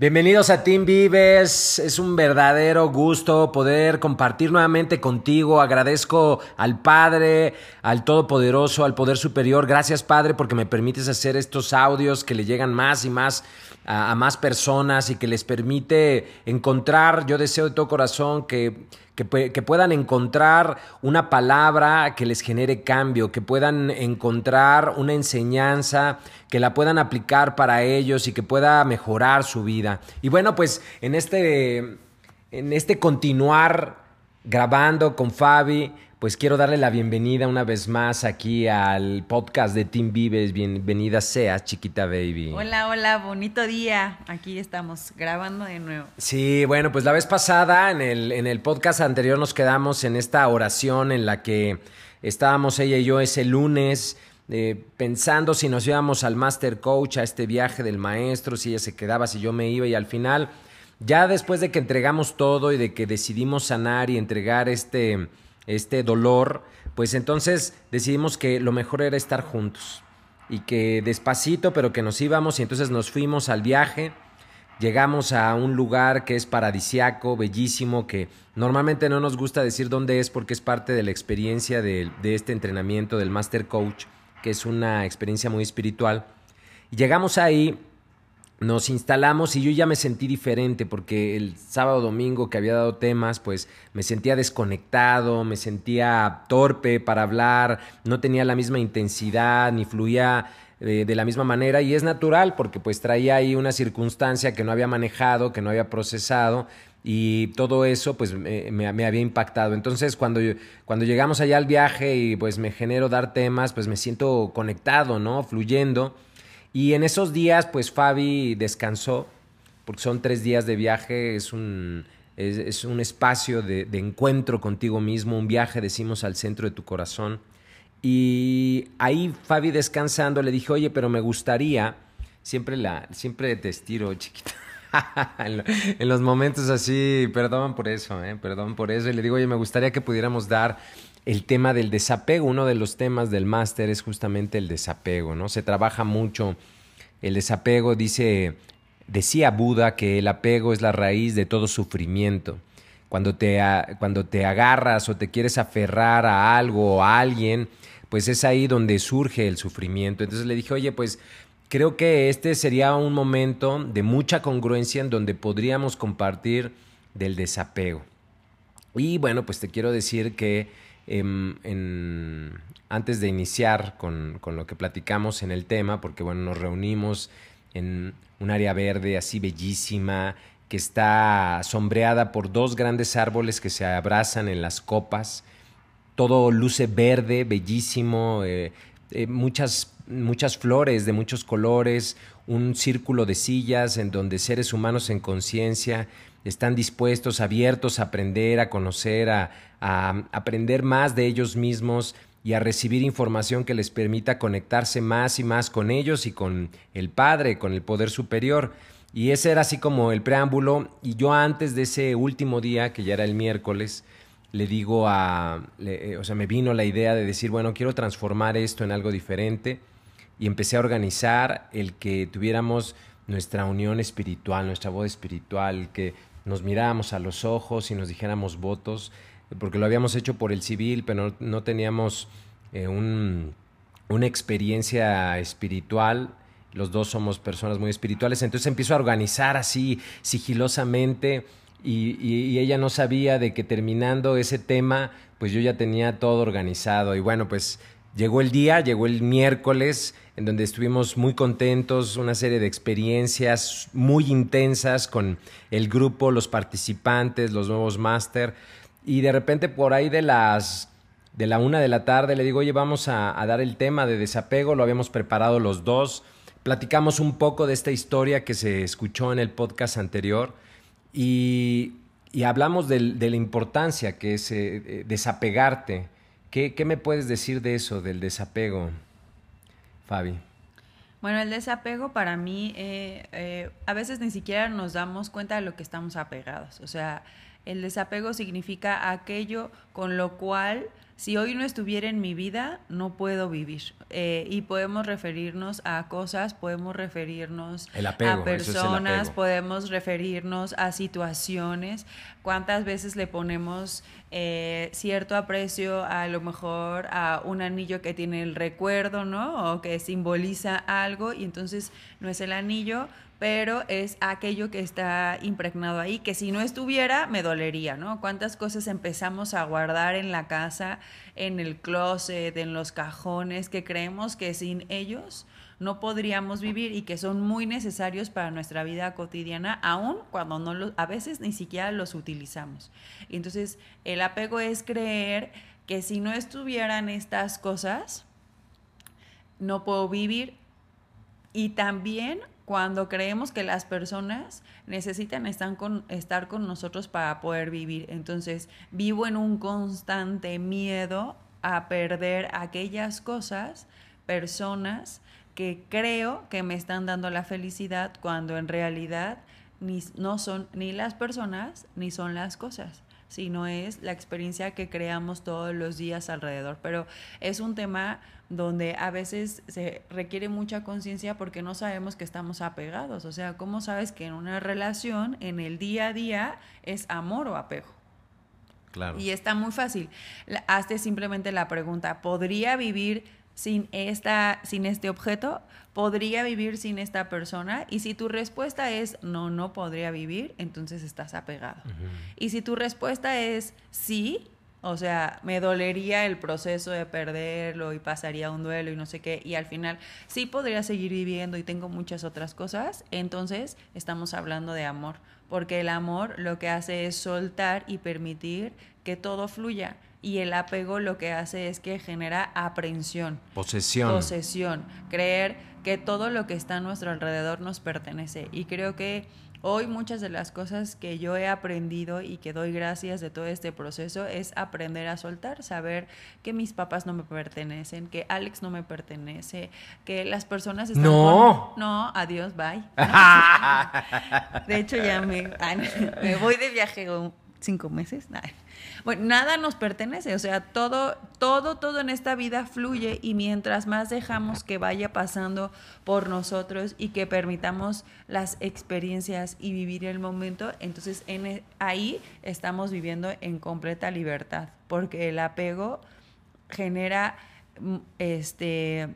Bienvenidos a Team Vives. Es un verdadero gusto poder compartir nuevamente contigo. Agradezco al Padre, al Todopoderoso, al Poder Superior. Gracias, Padre, porque me permites hacer estos audios que le llegan más y más a, más personas y que les permite encontrar, yo deseo de todo corazón que que, puedan encontrar una palabra que les genere cambio, que puedan encontrar una enseñanza, que la puedan aplicar para ellos y que pueda mejorar su vida. Y bueno, pues en este, en este continuar grabando con Fabi, pues quiero darle la bienvenida una vez más aquí al podcast de Team Vives. Bienvenida sea, chiquita baby. Hola, hola, bonito día. Aquí estamos grabando de nuevo. Sí, bueno, pues la vez pasada en el, en el podcast anterior nos quedamos en esta oración en la que estábamos ella y yo ese lunes. Eh, pensando si nos íbamos al Master Coach, a este viaje del maestro, si ella se quedaba, si yo me iba y al final, ya después de que entregamos todo y de que decidimos sanar y entregar este, este dolor, pues entonces decidimos que lo mejor era estar juntos y que despacito, pero que nos íbamos y entonces nos fuimos al viaje. Llegamos a un lugar que es paradisiaco, bellísimo, que normalmente no nos gusta decir dónde es porque es parte de la experiencia de, de este entrenamiento del Master Coach, que es una experiencia muy espiritual. Llegamos ahí nos instalamos y yo ya me sentí diferente porque el sábado domingo que había dado temas, pues me sentía desconectado, me sentía torpe para hablar, no tenía la misma intensidad ni fluía de, la misma manera y es natural porque pues traía ahí una circunstancia que no había manejado, que no había procesado y todo eso pues me, me, había impactado. Entonces cuando, cuando llegamos allá al viaje y pues me genero dar temas, pues me siento conectado, ¿no? Fluyendo. Y en esos días, pues Fabi descansó, porque son tres días de viaje, es un, es, un espacio de, encuentro contigo mismo, un viaje, decimos, al centro de tu corazón. Y ahí Fabi descansando le dije, oye, pero me gustaría, siempre, la, siempre te estiro, chiquita. en los momentos así, perdón por eso, ¿eh? perdón por eso. Y le digo, oye, me gustaría que pudiéramos dar el tema del desapego. Uno de los temas del máster es justamente el desapego, ¿no? Se trabaja mucho el desapego, dice, decía Buda que el apego es la raíz de todo sufrimiento. Cuando te, cuando te agarras o te quieres aferrar a algo o a alguien, pues es ahí donde surge el sufrimiento. Entonces le dije, oye, pues creo que este sería un momento de mucha congruencia en donde podríamos compartir del desapego. Y bueno, pues te quiero decir que Em, antes de iniciar con, lo que platicamos en el tema, porque bueno, nos reunimos en un área verde así bellísima, que está sombreada por dos grandes árboles que se abrazan en las copas. Todo luce verde, bellísimo, eh, eh, muchas, muchas flores de muchos colores, un círculo de sillas en donde seres humanos en conciencia están dispuestos, abiertos a aprender, a conocer, a, aprender más de ellos mismos y a recibir información que les permita conectarse más y más con ellos y con el Padre, con el Poder Superior. Y ese era así como el preámbulo. Y yo antes de ese último día, que ya era el miércoles, le digo a, eh, o sea, me vino la idea de decir, bueno, quiero transformar esto en algo diferente. Y empecé a organizar el que tuviéramos nuestra unión espiritual, nuestra voz espiritual, que nos miráramos a los ojos y nos dijéramos votos, porque lo habíamos hecho por el civil, pero no, teníamos eh, una experiencia espiritual. Los dos somos personas muy espirituales, entonces empiezo a organizar así sigilosamente y, y, ella no sabía de que terminando ese tema, pues yo ya tenía todo organizado y bueno, pues llegó el día, llegó el miércoles, en donde estuvimos muy contentos, una serie de experiencias muy intensas con el grupo, los participantes, los nuevos máster, y de repente por ahí de las de la una de la tarde le digo, oye, vamos a, dar el tema de desapego, lo habíamos preparado los dos, platicamos un poco de esta historia que se escuchó en el podcast anterior y, hablamos de, la importancia que es eh, eh, desapegarte. ¿Qué, ¿Qué me puedes decir de eso, del desapego? Fabi. Bueno, el desapego para mí, eh, eh, a veces ni siquiera nos damos cuenta de lo que estamos apegados. O sea, el desapego significa aquello con lo cual si hoy no estuviera en mi vida, no puedo vivir. Eh, y podemos referirnos a cosas, podemos referirnos a personas, podemos referirnos a situaciones. ¿Cuántas veces le ponemos eh, cierto aprecio a lo mejor a un anillo que tiene el recuerdo, ¿no? O que simboliza algo y entonces no es el anillo, pero es aquello que está impregnado ahí, que si no estuviera me dolería, ¿no? ¿Cuántas cosas empezamos a guardar en la casa, en el closet, en los cajones, que creemos que sin ellos no podríamos vivir y que son muy necesarios para nuestra vida cotidiana, aun cuando no a veces ni siquiera los utilizamos. Entonces el apego es creer que si no estuvieran estas cosas, no puedo vivir. Y también cuando creemos que las personas necesitan estar con, estar con nosotros para poder vivir. Entonces, vivo en un constante miedo a perder aquellas cosas, personas que creo que me están dando la felicidad cuando en realidad ni, no son ni las personas ni son las cosas sino es la experiencia que creamos todos los días alrededor. Pero es un tema donde a veces se requiere mucha conciencia porque no sabemos que estamos apegados. O sea, ¿cómo sabes que en una relación, en el día a día, es amor o apego? Claro. Y está muy fácil. Hazte simplemente la pregunta, ¿podría vivir sin, esta, sin este objeto? ¿Podría vivir sin esta persona? Y si tu respuesta es no, no podría vivir, entonces estás apegado. Y si tu respuesta es sí, o sea, me dolería el proceso de perderlo y pasaría un duelo y no sé qué, y al final sí podría seguir viviendo y tengo muchas otras cosas, entonces estamos hablando de amor, porque el amor lo que hace es soltar y permitir que todo fluya y el apego lo que hace es que genera aprensión. Posesión. Posesión. Creer que todo lo que está a nuestro alrededor nos pertenece. Y creo que hoy muchas de las cosas que yo he aprendido y que doy gracias de todo este proceso es aprender a soltar, saber que mis papás no me pertenecen, que Alex no me pertenece, que las personas están... No. No, adiós, bye. de hecho ya me, me voy de viaje cinco meses. Bueno, nada nos pertenece, o sea, todo, todo, todo en esta vida fluye y mientras más dejamos que vaya pasando por nosotros y que permitamos las experiencias y vivir el momento, entonces en, e, ahí estamos viviendo en completa libertad, porque el apego genera mm, este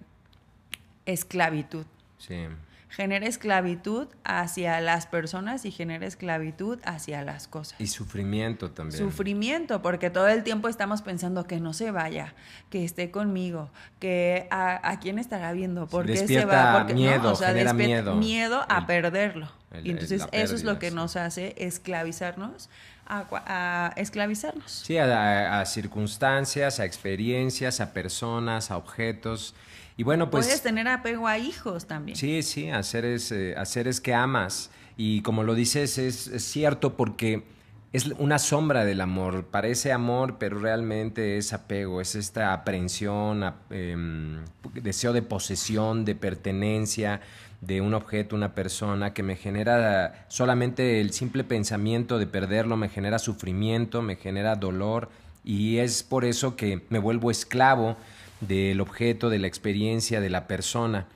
esclavitud. Sí genera esclavitud hacia las personas y genera esclavitud hacia las cosas. Y sufrimiento también. Sufrimiento, porque todo el tiempo estamos pensando que no se vaya, que esté conmigo, que a, quién estará viendo, por qué se va, porque miedo, genera miedo. Miedo a perderlo. y entonces eso es lo que nos hace esclavizarnos. A, esclavizarnos. Sí, a circunstancias, a experiencias, a personas, a objetos. Y bueno, pues... Puedes tener apego a hijos también. Sí, sí, a seres, eh, que amas. Y como lo dices, es, cierto porque es una sombra del amor. Parece amor, pero realmente es apego, es esta aprehensión, em, deseo de posesión, de pertenencia de un objeto, una persona, que me genera solamente el simple pensamiento de perderlo, me genera sufrimiento, me genera dolor, y es por eso que me vuelvo esclavo del objeto, de la experiencia, de la persona.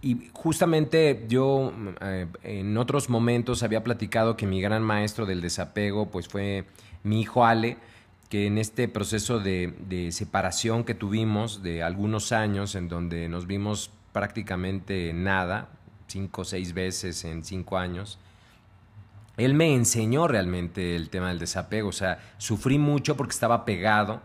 Y justamente yo eh, en otros momentos había platicado que mi gran maestro del desapego pues fue mi hijo Ale, que en este proceso de, separación que tuvimos de algunos años, en donde nos vimos prácticamente nada, cinco o seis veces en cinco años, él me enseñó realmente el tema del desapego. O sea, sufrí mucho porque estaba pegado,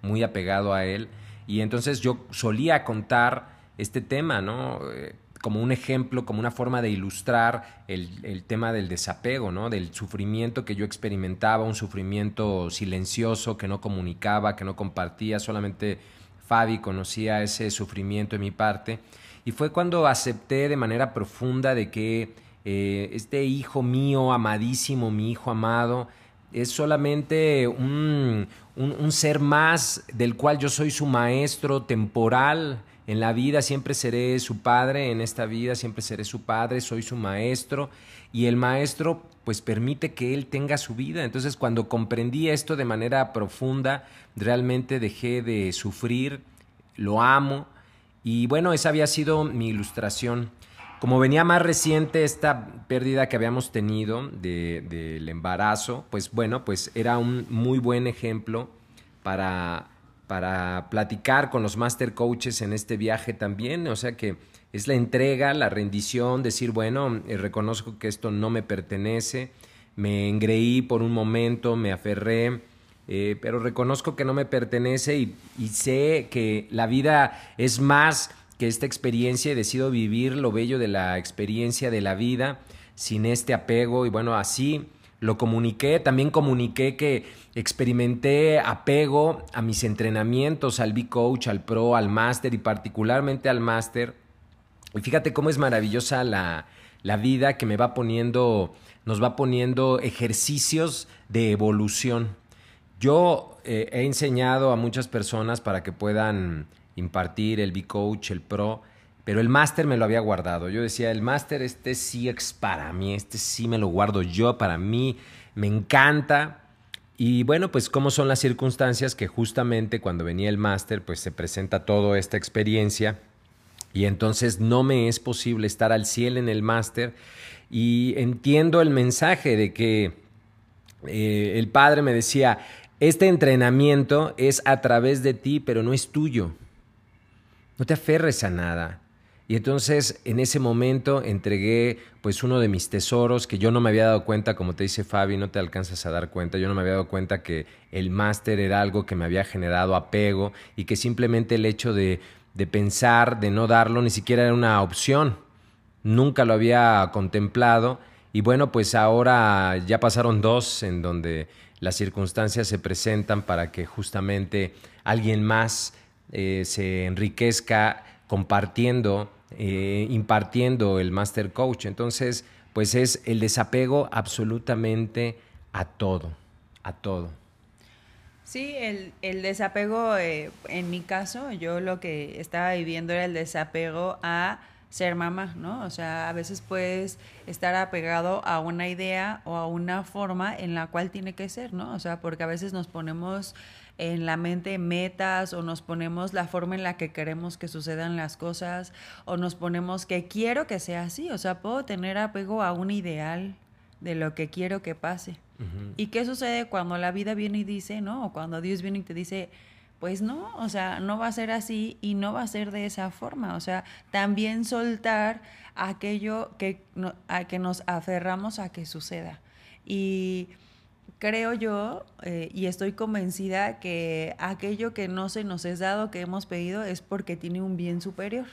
muy apegado a él y entonces yo solía contar este tema, ¿no? Eh, como un ejemplo, como una forma de ilustrar el, tema del desapego, ¿no? Del sufrimiento que yo experimentaba, un sufrimiento silencioso que no comunicaba, que no compartía, solamente Fabi conocía ese sufrimiento de mi parte. Y fue cuando acepté de manera profunda de que eh, este hijo mío, amadísimo, mi hijo amado, es solamente un, un, ser más del cual yo soy su maestro temporal en la vida, siempre seré su padre, en esta vida siempre seré su padre, soy su maestro y el maestro pues permite que él tenga su vida. Entonces cuando comprendí esto de manera profunda, realmente dejé de sufrir, lo amo y bueno, esa había sido mi ilustración. Como venía más reciente esta pérdida que habíamos tenido del embarazo, pues bueno, pues era un muy buen ejemplo para, para platicar con los master coaches en este viaje también. O sea que es la entrega, la rendición, decir, bueno, eh, reconozco que esto no me pertenece, me engreí por un momento, me aferré, eh, pero reconozco que no me pertenece y, y sé que la vida es más que esta experiencia y decido vivir lo bello de la experiencia de la vida sin este apego y bueno, así lo comuniqué, también comuniqué que experimenté apego a mis entrenamientos, al B-Coach, al Pro, al Master y particularmente al Master. Y fíjate cómo es maravillosa la, la vida que me va poniendo, nos va poniendo ejercicios de evolución. Yo eh, he enseñado a muchas personas para que puedan impartir el B-Coach, el Pro, pero el máster me lo había guardado. Yo decía, el máster este sí es para mí, este sí me lo guardo yo, para mí me encanta. Y bueno, pues cómo son las circunstancias que justamente cuando venía el máster, pues se presenta toda esta experiencia y entonces no me es posible estar al cielo en el máster y entiendo el mensaje de que eh, el padre me decía, este entrenamiento es a través de ti, pero no es tuyo. No te aferres a nada. Y entonces en ese momento entregué pues uno de mis tesoros que yo no me había dado cuenta, como te dice Fabi, no te alcanzas a dar cuenta, yo no me había dado cuenta que el máster era algo que me había generado apego y que simplemente el hecho de, de pensar, de no darlo, ni siquiera era una opción. Nunca lo había contemplado y bueno, pues ahora ya pasaron dos en donde las circunstancias se presentan para que justamente alguien más eh, se enriquezca compartiendo, eh, impartiendo el Master Coach. Entonces, pues es el desapego absolutamente a todo, a todo. Sí, el, desapego, eh, en mi caso, yo lo que estaba viviendo era el desapego a ser mamá, ¿no? O sea, a veces puedes estar apegado a una idea o a una forma en la cual tiene que ser, ¿no? O sea, porque a veces nos ponemos en la mente metas o nos ponemos la forma en la que queremos que sucedan las cosas o nos ponemos que quiero que sea así, o sea, puedo tener apego a un ideal de lo que quiero que pase. ¿Y qué sucede cuando la vida viene y dice, no? O cuando Dios viene y te dice, pues no, o sea, no va a ser así y no va a ser de esa forma. O sea, también soltar aquello que, a que nos aferramos a que suceda. Y creo yo eh, y estoy convencida que aquello que no se nos es dado, que hemos pedido, es porque tiene un bien superior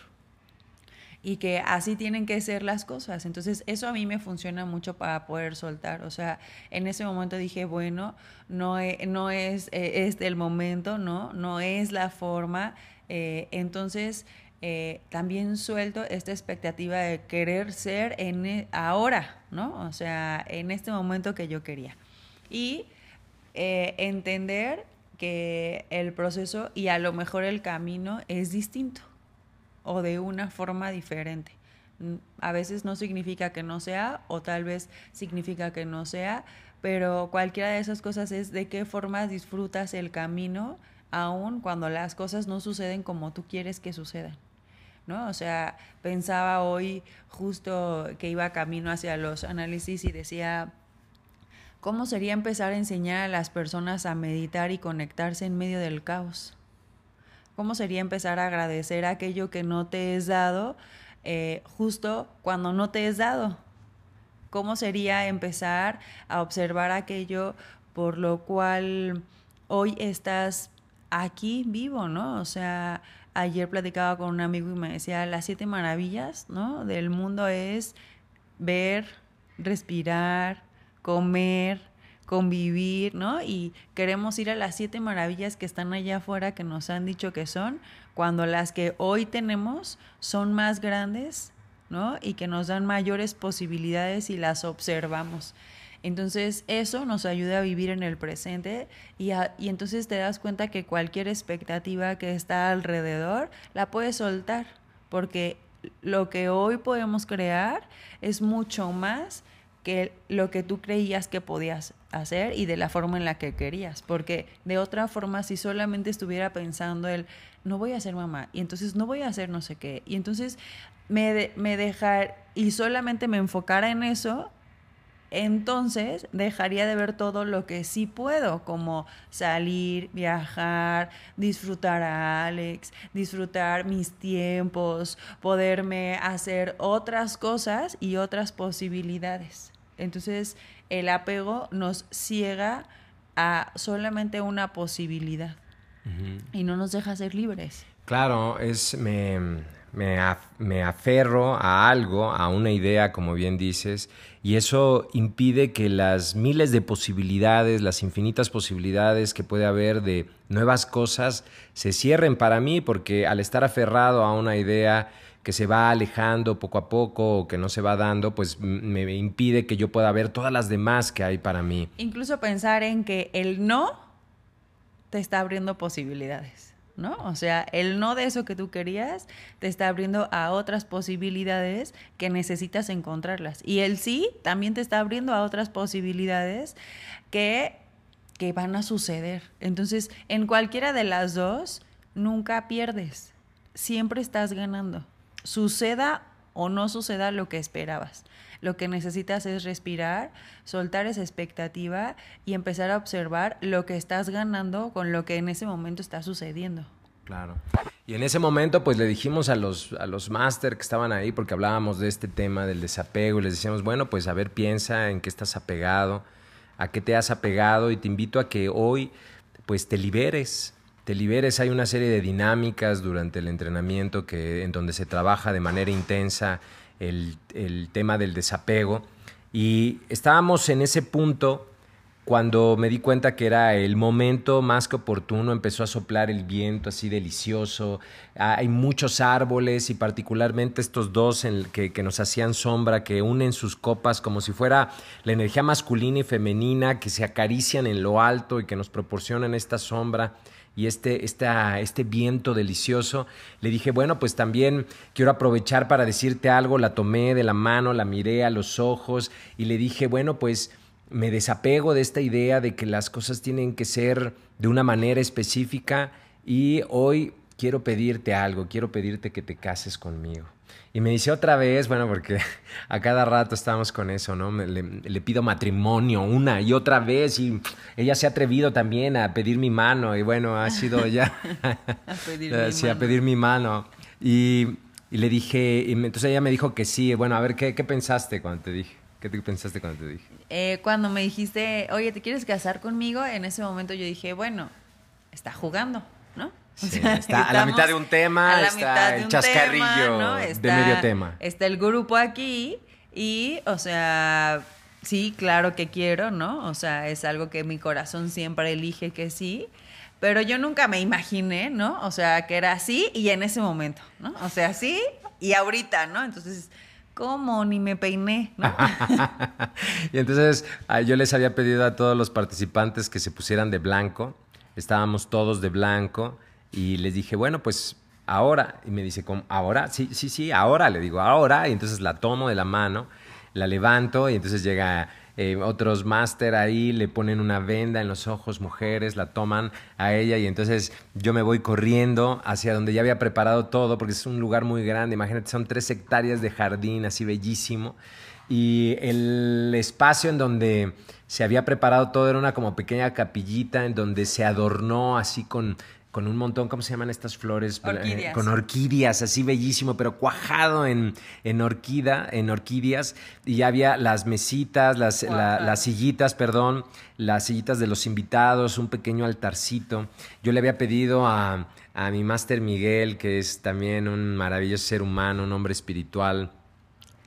y que así tienen que ser las cosas. Entonces, eso a mí me funciona mucho para poder soltar. O sea, en ese momento dije, bueno, no, e, no es eh, este el momento, ¿no? No es la forma. Eh, entonces, también suelto esta expectativa de querer ser en e, ahora, ¿no? O sea, en este momento que yo quería y eh, entender que el proceso y a lo mejor el camino es distinto o de una forma diferente. Mm, a veces no significa que no sea o tal vez significa que no sea, pero cualquiera de esas cosas es de qué forma disfrutas el camino aun cuando las cosas no suceden como tú quieres que sucedan. ¿No? O sea, pensaba hoy justo que iba camino hacia los análisis y decía, ¿Cómo sería empezar a enseñar a las personas a meditar y conectarse en medio del caos? ¿Cómo sería empezar a agradecer aquello que no te es dado eh, justo cuando no te es dado? ¿Cómo sería empezar a observar aquello por lo cual hoy estás aquí vivo, ¿no? O sea, ayer platicaba con un amigo y me decía, las siete maravillas, ¿no? Del mundo es ver, respirar, comer, convivir, ¿no? Y queremos ir a las siete maravillas que están allá afuera que nos han dicho que son, cuando las que hoy tenemos son más grandes, ¿no? Y que nos dan mayores posibilidades y las observamos. Entonces eso nos ayuda a vivir en el presente y, y entonces te das cuenta que cualquier expectativa que está alrededor la puedes soltar porque lo que hoy podemos crear es mucho más que lo que tú creías que podías hacer y de la forma en la que querías. Porque de otra forma, si solamente estuviera pensando el, no voy a ser mamá, y entonces no voy a hacer no sé qué, y entonces me, me dejar y solamente me enfocara en eso, entonces dejaría de ver todo lo que sí puedo, como salir, viajar, disfrutar a Alex, disfrutar mis tiempos, poderme hacer otras cosas y otras posibilidades. Entonces el apego nos ciega a solamente una posibilidad y no nos deja ser libres. Claro, es me me, aferro a algo, a una idea, como bien dices, y eso impide que las miles de posibilidades, las infinitas posibilidades que puede haber de nuevas cosas se cierren para mí, porque al estar aferrado a una idea que se va alejando poco a poco o que no se va dando, pues me impide que yo pueda ver todas las demás que hay para mí. Incluso pensar en que el no te está abriendo posibilidades. ¿No? O sea, el no de eso que tú querías te está abriendo a otras posibilidades que necesitas encontrarlas. Y el sí también te está abriendo a otras posibilidades que, que van a suceder. Entonces, en cualquiera de las dos, nunca pierdes. Siempre estás ganando. Suceda o no suceda lo que esperabas. Lo que necesitas es respirar, soltar esa expectativa y empezar a observar lo que estás ganando con lo que en ese momento está sucediendo. Claro. Y en ese momento, pues le dijimos a los, a los máster que estaban ahí, porque hablábamos de este tema del desapego, y les decíamos, bueno, pues a ver, piensa en qué estás apegado, a qué te has apegado, y te invito a que hoy, pues te liberes, te liberes. Hay una serie de dinámicas durante el entrenamiento que, en donde se trabaja de manera intensa el, tema del desapego. Y estábamos en ese punto cuando me di cuenta que era el momento más que oportuno, empezó a soplar el viento así delicioso. Hay muchos árboles y particularmente estos dos que, que, nos hacían sombra, que unen sus copas como si fuera la energía masculina y femenina, que se acarician en lo alto y que nos proporcionan esta sombra y este, este viento delicioso, le dije, bueno, pues también quiero aprovechar para decirte algo, la tomé de la mano, la miré a los ojos y le dije, bueno, pues me desapego de esta idea de que las cosas tienen que ser de una manera específica y hoy quiero pedirte algo, quiero pedirte que te cases conmigo. Y me dice otra vez, bueno, porque a cada rato estamos con eso, ¿no? Le, pido matrimonio una y otra vez y ella se ha atrevido también a pedir mi mano y bueno, ha sido ya a pedir, mi, sí, mano. A pedir mi mano. Y, le dije, y entonces ella me dijo que sí, bueno, a ver, ¿qué, qué pensaste cuando te dije? ¿Qué te pensaste cuando te dije? Eh, cuando me dijiste, oye, ¿te quieres casar conmigo? En ese momento yo dije, bueno, está jugando, está a la mitad de un tema, está el chascarrillo de medio tema. Está el grupo aquí y, o sea, sí, claro que quiero, ¿no? O sea, es algo que mi corazón siempre elige que sí. Pero yo nunca me imaginé, ¿no? O sea, que era así y en ese momento, ¿no? O sea, sí y ahorita, ¿no? Entonces, ¿cómo? Ni me peiné, ¿no? y entonces ah, yo les había pedido a todos los participantes que se pusieran de blanco. Estábamos todos de blanco y les dije, bueno, pues ahora. Y me dice, ¿ahora? Sí, sí, sí, ahora. Le digo, ahora. Y entonces la tomo de la mano, la levanto y entonces llega eh, otros máster ahí, le ponen una venda en los ojos, mujeres, la toman a ella y entonces yo me voy corriendo hacia donde ya había preparado todo, porque es un lugar muy grande, imagínate, son tres hectáreas de jardín así bellísimo. Y el espacio en donde se había preparado todo era una como pequeña capillita en donde se adornó así con con un montón, ¿cómo se llaman estas flores? Orquídeas. con orquídeas, así bellísimo, pero cuajado en, en, orquídea, en orquídeas. Y ya había las mesitas, las, las sillitas, perdón, las sillitas de los invitados, un pequeño altarcito. Yo le había pedido a, a mi máster Miguel, que es también un maravilloso ser humano, un hombre espiritual,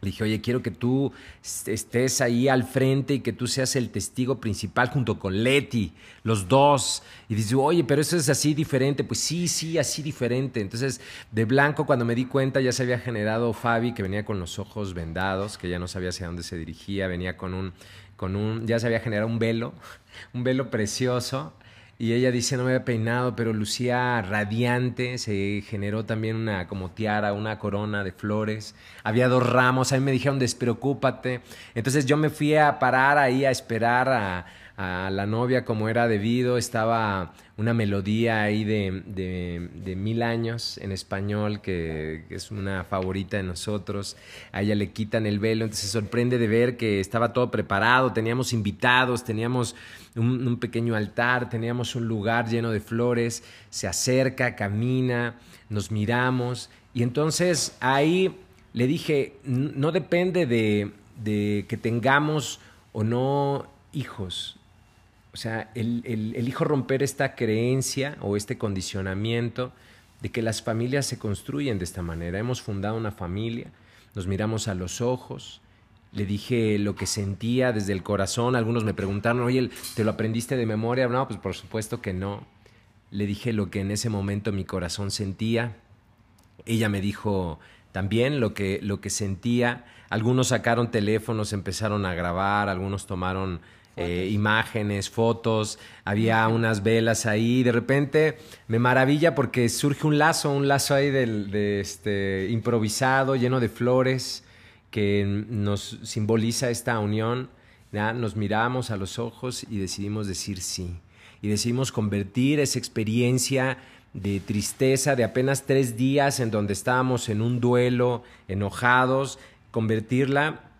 Le dije, oye, quiero que tú estés ahí al frente y que tú seas el testigo principal junto con Leti, los dos. Y dice, oye, pero eso es así diferente. Pues sí, sí, así diferente. Entonces, de blanco, cuando me di cuenta, ya se había generado Fabi, que venía con los ojos vendados, que ya no sabía hacia dónde se dirigía, venía con un, con un, ya se había generado un velo, un velo precioso. Y ella dice, no me había peinado, pero lucía radiante, se generó también una como tiara, una corona de flores. Había dos ramos, a mí me dijeron, despreocúpate. Entonces yo me fui a parar ahí a esperar a, a la novia como era debido. Estaba una melodía ahí de, de, mil años en español, que, es una favorita de nosotros. A ella le quitan el velo, entonces se sorprende de ver que estaba todo preparado, teníamos invitados, teníamos un, un pequeño altar, teníamos un lugar lleno de flores, se acerca, camina, nos miramos, y entonces ahí le dije, no depende de, de que tengamos o no hijos, o sea, el, el, hijo romper esta creencia o este condicionamiento de que las familias se construyen de esta manera. Hemos fundado una familia, nos miramos a los ojos, le dije lo que sentía desde el corazón. Algunos me preguntaron, oye, ¿te lo aprendiste de memoria? No, pues por supuesto que no. Le dije lo que en ese momento mi corazón sentía. Ella me dijo también lo que, lo que sentía. Algunos sacaron teléfonos, empezaron a grabar, algunos tomaron eh, imágenes, fotos, había unas velas ahí. De repente me maravilla porque surge un lazo, un lazo ahí de, este, improvisado, lleno de flores, que nos simboliza esta unión. Nos miramos a los ojos y decidimos decir sí. Y decidimos convertir esa experiencia de tristeza de apenas tres días en donde estábamos en un duelo, enojados, convertirla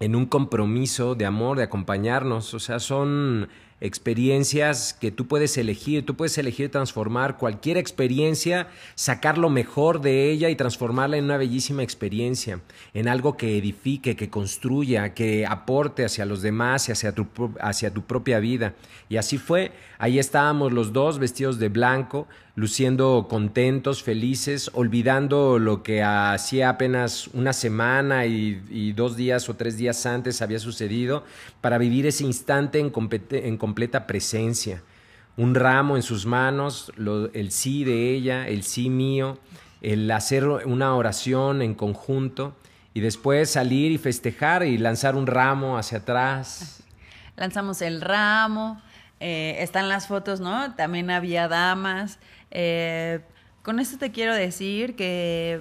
en un compromiso de amor, de acompañarnos. O sea, son experiencias que tú puedes elegir, tú puedes elegir transformar cualquier experiencia, sacar lo mejor de ella y transformarla en una bellísima experiencia, en algo que edifique, que construya, que aporte hacia los demás y hacia tu, hacia tu propia vida. Y así fue, ahí estábamos los dos vestidos de blanco, luciendo contentos, felices, olvidando lo que hacía apenas una semana y, dos días o tres días antes había sucedido, para vivir ese instante en, en completa presencia. Un ramo en sus manos, el sí de ella, el sí mío, el hacer una oración en conjunto y después salir y festejar y lanzar un ramo hacia atrás. Lanzamos el ramo, eh, están las fotos, ¿no? También había damas. Eh, con esto te quiero decir que,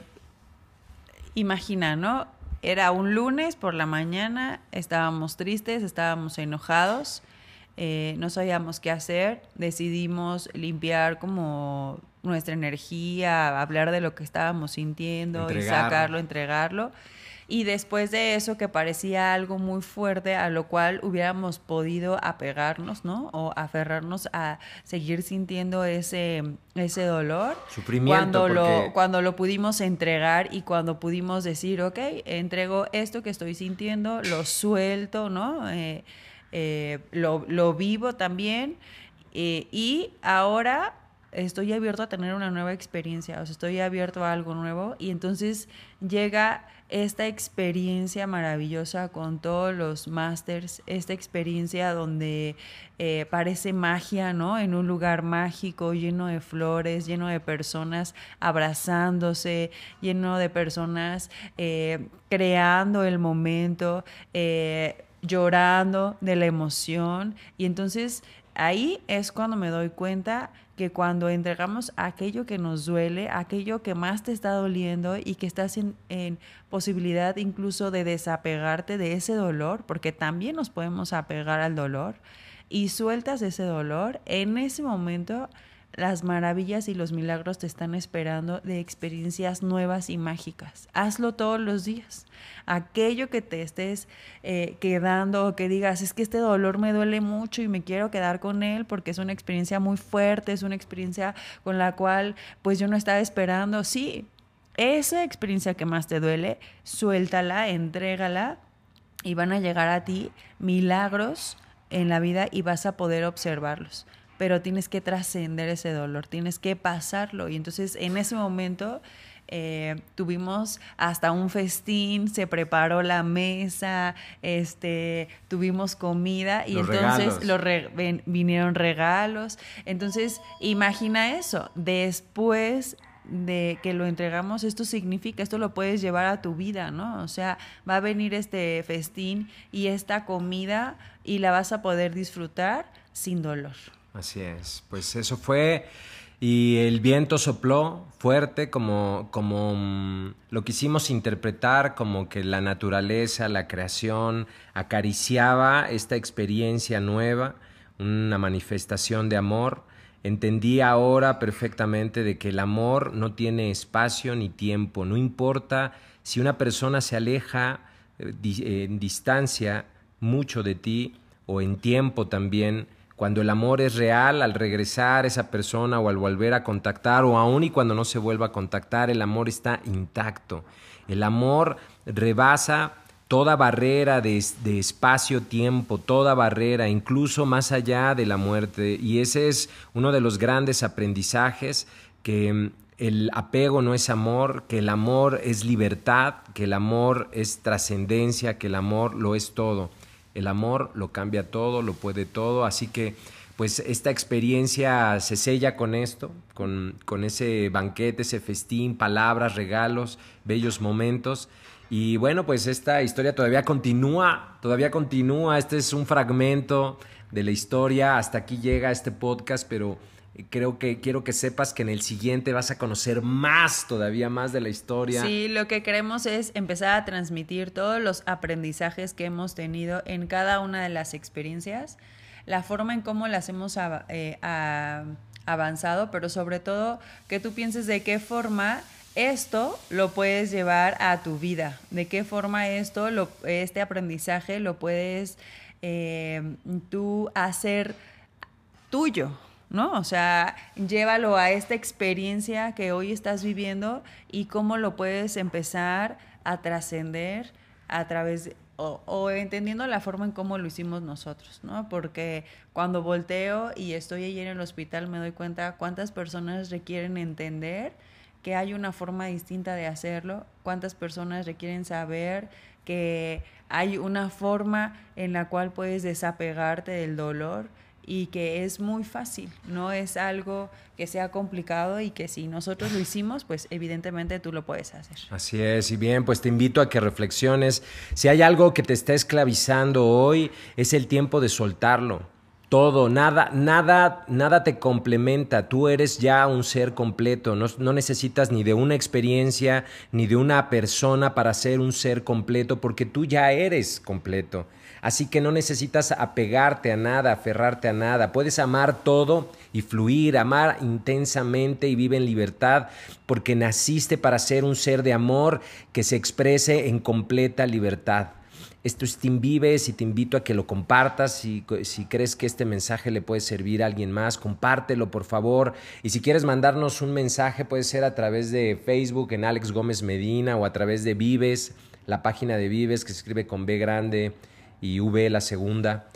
imagina, ¿no? Era un lunes por la mañana, estábamos tristes, estábamos enojados, eh, no sabíamos qué hacer, decidimos limpiar como nuestra energía, hablar de lo que estábamos sintiendo y sacarlo, entregarlo. Y después de eso, que parecía algo muy fuerte, a lo cual hubiéramos podido apegarnos, ¿no? O aferrarnos a seguir sintiendo ese, ese dolor. Sufrimiento. Cuando, lo, cuando lo pudimos entregar y cuando pudimos decir, ok, entrego esto que estoy sintiendo, lo suelto, ¿no? Eh, eh, lo, lo, vivo también. Eh, y ahora estoy abierto a tener una nueva experiencia, o sea, estoy abierto a algo nuevo y entonces llega esta experiencia maravillosa con todos los masters, esta experiencia donde eh, parece magia, ¿no? En un lugar mágico, lleno de flores, lleno de personas abrazándose, lleno de personas eh, creando el momento, eh, llorando de la emoción. Y entonces ahí es cuando me doy cuenta que cuando entregamos aquello que nos duele, aquello que más te está doliendo y que estás en, posibilidad incluso de desapegarte de ese dolor, porque también nos podemos apegar al dolor, y sueltas ese dolor, en ese momento las maravillas y los milagros te están esperando de experiencias nuevas y mágicas. Hazlo todos los días. Aquello que te estés eh, quedando o que digas, es que este dolor me duele mucho y me quiero quedar con él porque es una experiencia muy fuerte, es una experiencia con la cual pues yo no estaba esperando. Sí, esa experiencia que más te duele, suéltala, entrégala y van a llegar a ti milagros en la vida y vas a poder observarlos pero tienes que trascender ese dolor, tienes que pasarlo. Y entonces en ese momento eh, tuvimos hasta un festín, se preparó la mesa, este, tuvimos comida y entonces vinieron regalos. Entonces, imagina eso, después de que lo entregamos, esto significa, esto lo puedes llevar a tu vida, ¿no? O sea, va a venir este festín y esta comida y la vas a poder disfrutar sin dolor. Así es, pues eso fue y el viento sopló fuerte como, como mm, lo quisimos interpretar como que la naturaleza, la creación acariciaba esta experiencia nueva, una manifestación de amor. Entendí ahora perfectamente de que el amor no tiene espacio ni tiempo, no importa si una persona se aleja eh, en distancia mucho de ti o en tiempo también, cuando el amor es real, al regresar esa persona o al volver a contactar o aún y cuando no se vuelva a contactar, el amor está intacto. El amor rebasa toda barrera de, espacio-tiempo, toda barrera, incluso más allá de la muerte. Y ese es uno de los grandes aprendizajes que mm, el apego no es amor, que el amor es libertad, que el amor es trascendencia, que el amor lo es todo. El amor lo cambia todo, lo puede todo, así que pues esta experiencia se sella con esto, con, con ese banquete, ese festín, palabras, regalos, bellos momentos. Y bueno, pues esta historia todavía continúa, todavía continúa. Este es un fragmento de la historia. Hasta aquí llega este podcast, pero creo que quiero que sepas que en el siguiente vas a conocer más, todavía más de la historia. Sí, lo que queremos es empezar a transmitir todos los aprendizajes que hemos tenido en cada una de las experiencias, la forma en cómo las hemos eh, avanzado, pero sobre todo que tú pienses de qué forma esto lo puedes llevar a tu vida. ¿De qué forma esto, este aprendizaje lo puedes eh, tú hacer tuyo? ¿No? O sea, llévalo a esta experiencia que hoy estás viviendo y cómo lo puedes empezar a trascender a través o, o, entendiendo la forma en cómo lo hicimos nosotros, ¿no? Porque cuando volteo y estoy allí en el hospital me doy cuenta cuántas personas requieren entender que hay una forma distinta de hacerlo, cuántas personas requieren saber que hay una forma en la cual puedes desapegarte del dolor y que es muy fácil, no es algo que sea complicado y que si nosotros lo hicimos, pues evidentemente tú lo puedes hacer. Así es, y bien, pues te invito a que reflexiones. Si hay algo que te está esclavizando hoy, es el tiempo de soltarlo todo, nada, nada, nada te complementa. Tú eres ya un ser completo. No, no, necesitas ni de una experiencia ni de una persona para ser un ser completo, porque tú ya eres completo. Así que no necesitas apegarte a nada, aferrarte a nada. Puedes amar todo y fluir, amar intensamente y vive en libertad, porque naciste para ser un ser de amor que se exprese en completa libertad. Esto es Team Vives y te invito a que lo compartas. Si, si crees que este mensaje le puede servir a alguien más, compártelo por favor. Y si quieres mandarnos un mensaje, puede ser a través de Facebook en Alex Gómez Medina o a través de Vives, la página de Vives que se escribe con B grande y V la segunda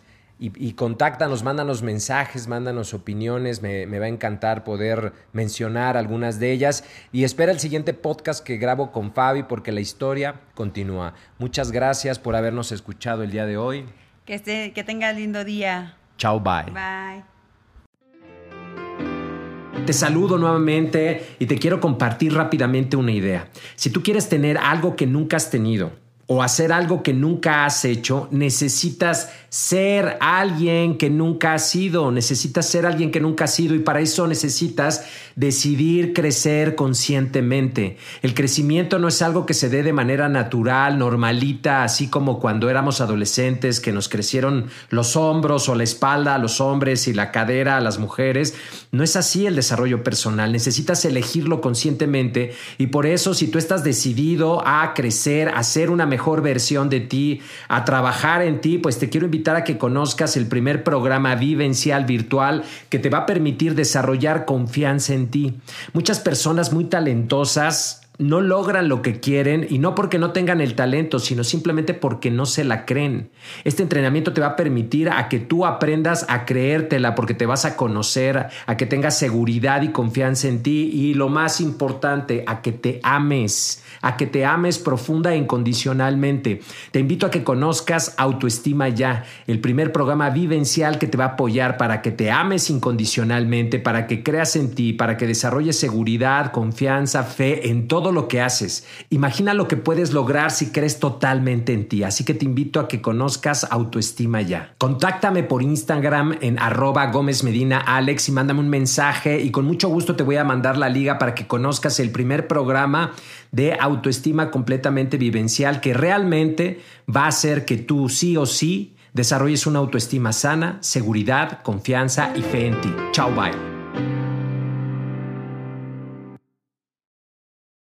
y, contáctanos, mándanos mensajes, mándanos opiniones, me, va a encantar poder mencionar algunas de ellas y espera el siguiente podcast que grabo con Fabi porque la historia continúa. Muchas gracias por habernos escuchado el día de hoy. Que, esté, que tenga lindo día. Chao, bye. Bye. Te saludo nuevamente y te quiero compartir rápidamente una idea. Si tú quieres tener algo que nunca has tenido, o hacer algo que nunca has hecho, necesitas ser alguien que nunca has sido, necesitas ser alguien que nunca has sido y para eso necesitas decidir crecer conscientemente. El crecimiento no es algo que se dé de manera natural, normalita, así como cuando éramos adolescentes que nos crecieron los hombros o la espalda a los hombres y la cadera a las mujeres. No es así el desarrollo personal, necesitas elegirlo conscientemente y por eso si tú estás decidido a crecer, a ser una mejor versión de ti, a trabajar en ti, pues te quiero invitar a que conozcas el primer programa vivencial virtual que te va a permitir desarrollar confianza en ti. Muchas personas muy talentosas no logran lo que quieren y no porque no tengan el talento, sino simplemente porque no se la creen. Este entrenamiento te va a permitir a que tú aprendas a creértela porque te vas a conocer, a que tengas seguridad y confianza en ti y lo más importante, a que te ames, a que te ames profunda e incondicionalmente. Te invito a que conozcas Autoestima Ya, el primer programa vivencial que te va a apoyar para que te ames incondicionalmente, para que creas en ti, para que desarrolles seguridad, confianza, fe en lo que haces. Imagina lo que puedes lograr si crees totalmente en ti. Así que te invito a que conozcas autoestima ya. Contáctame por Instagram en arroba Gómez Medina Alex y mándame un mensaje y con mucho gusto te voy a mandar la liga para que conozcas el primer programa de autoestima completamente vivencial que realmente va a hacer que tú sí o sí desarrolles una autoestima sana, seguridad, confianza y fe en ti. Chao, bye.